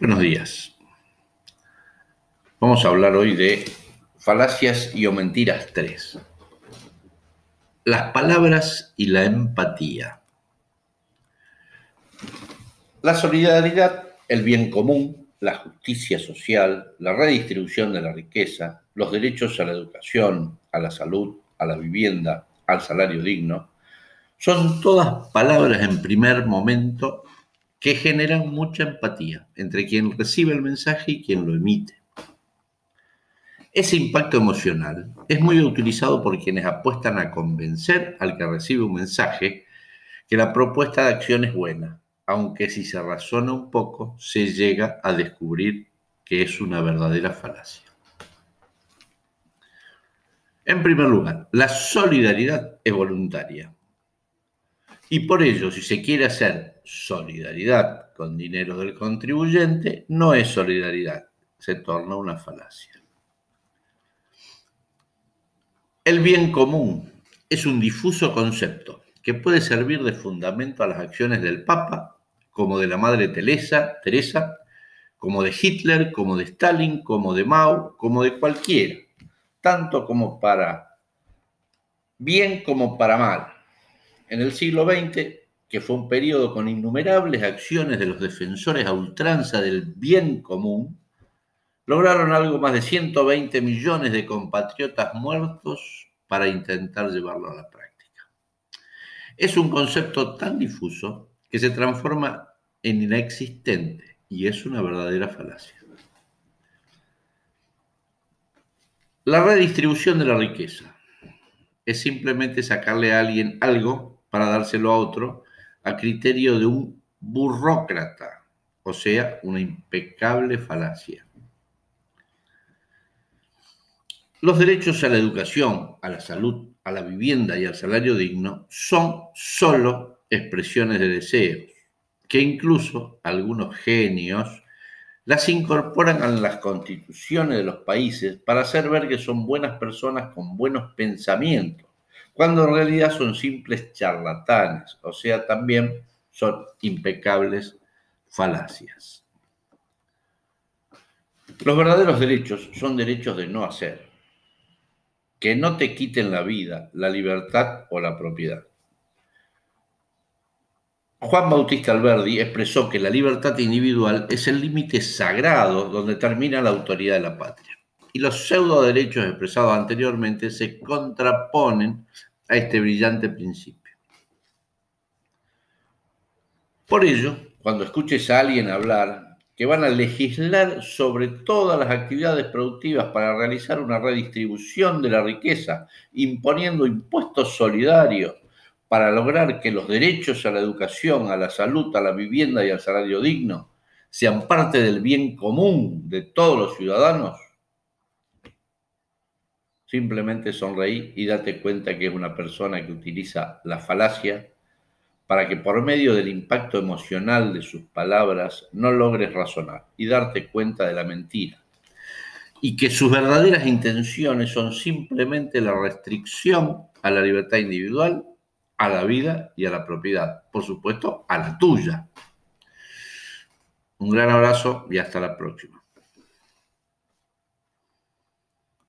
Buenos días. Vamos a hablar hoy de falacias y o mentiras 3. Las palabras y la empatía. La solidaridad, el bien común, la justicia social, la redistribución de la riqueza, los derechos a la educación, a la salud, a la vivienda, al salario digno, son todas palabras en primer momento que generan mucha empatía entre quien recibe el mensaje y quien lo emite. Ese impacto emocional es muy utilizado por quienes apuestan a convencer al que recibe un mensaje que la propuesta de acción es buena, aunque si se razona un poco se llega a descubrir que es una verdadera falacia. En primer lugar, la solidaridad es voluntaria. Y por ello, si se quiere hacer solidaridad con dinero del contribuyente, no es solidaridad, se torna una falacia. El bien común es un difuso concepto que puede servir de fundamento a las acciones del Papa, como de la Madre Teresa, Teresa como de Hitler, como de Stalin, como de Mao, como de cualquiera, tanto como para bien como para mal en el siglo XX, que fue un periodo con innumerables acciones de los defensores a ultranza del bien común, lograron algo más de 120 millones de compatriotas muertos para intentar llevarlo a la práctica. Es un concepto tan difuso que se transforma en inexistente y es una verdadera falacia. La redistribución de la riqueza es simplemente sacarle a alguien algo para dárselo a otro a criterio de un burócrata, o sea, una impecable falacia. Los derechos a la educación, a la salud, a la vivienda y al salario digno son solo expresiones de deseos, que incluso algunos genios las incorporan a las constituciones de los países para hacer ver que son buenas personas con buenos pensamientos cuando en realidad son simples charlatanes, o sea, también son impecables falacias. Los verdaderos derechos son derechos de no hacer, que no te quiten la vida, la libertad o la propiedad. Juan Bautista Alberdi expresó que la libertad individual es el límite sagrado donde termina la autoridad de la patria y los pseudo derechos expresados anteriormente se contraponen a este brillante principio. Por ello, cuando escuches a alguien hablar que van a legislar sobre todas las actividades productivas para realizar una redistribución de la riqueza, imponiendo impuestos solidarios para lograr que los derechos a la educación, a la salud, a la vivienda y al salario digno sean parte del bien común de todos los ciudadanos, Simplemente sonreí y date cuenta que es una persona que utiliza la falacia para que por medio del impacto emocional de sus palabras no logres razonar y darte cuenta de la mentira. Y que sus verdaderas intenciones son simplemente la restricción a la libertad individual, a la vida y a la propiedad. Por supuesto, a la tuya. Un gran abrazo y hasta la próxima.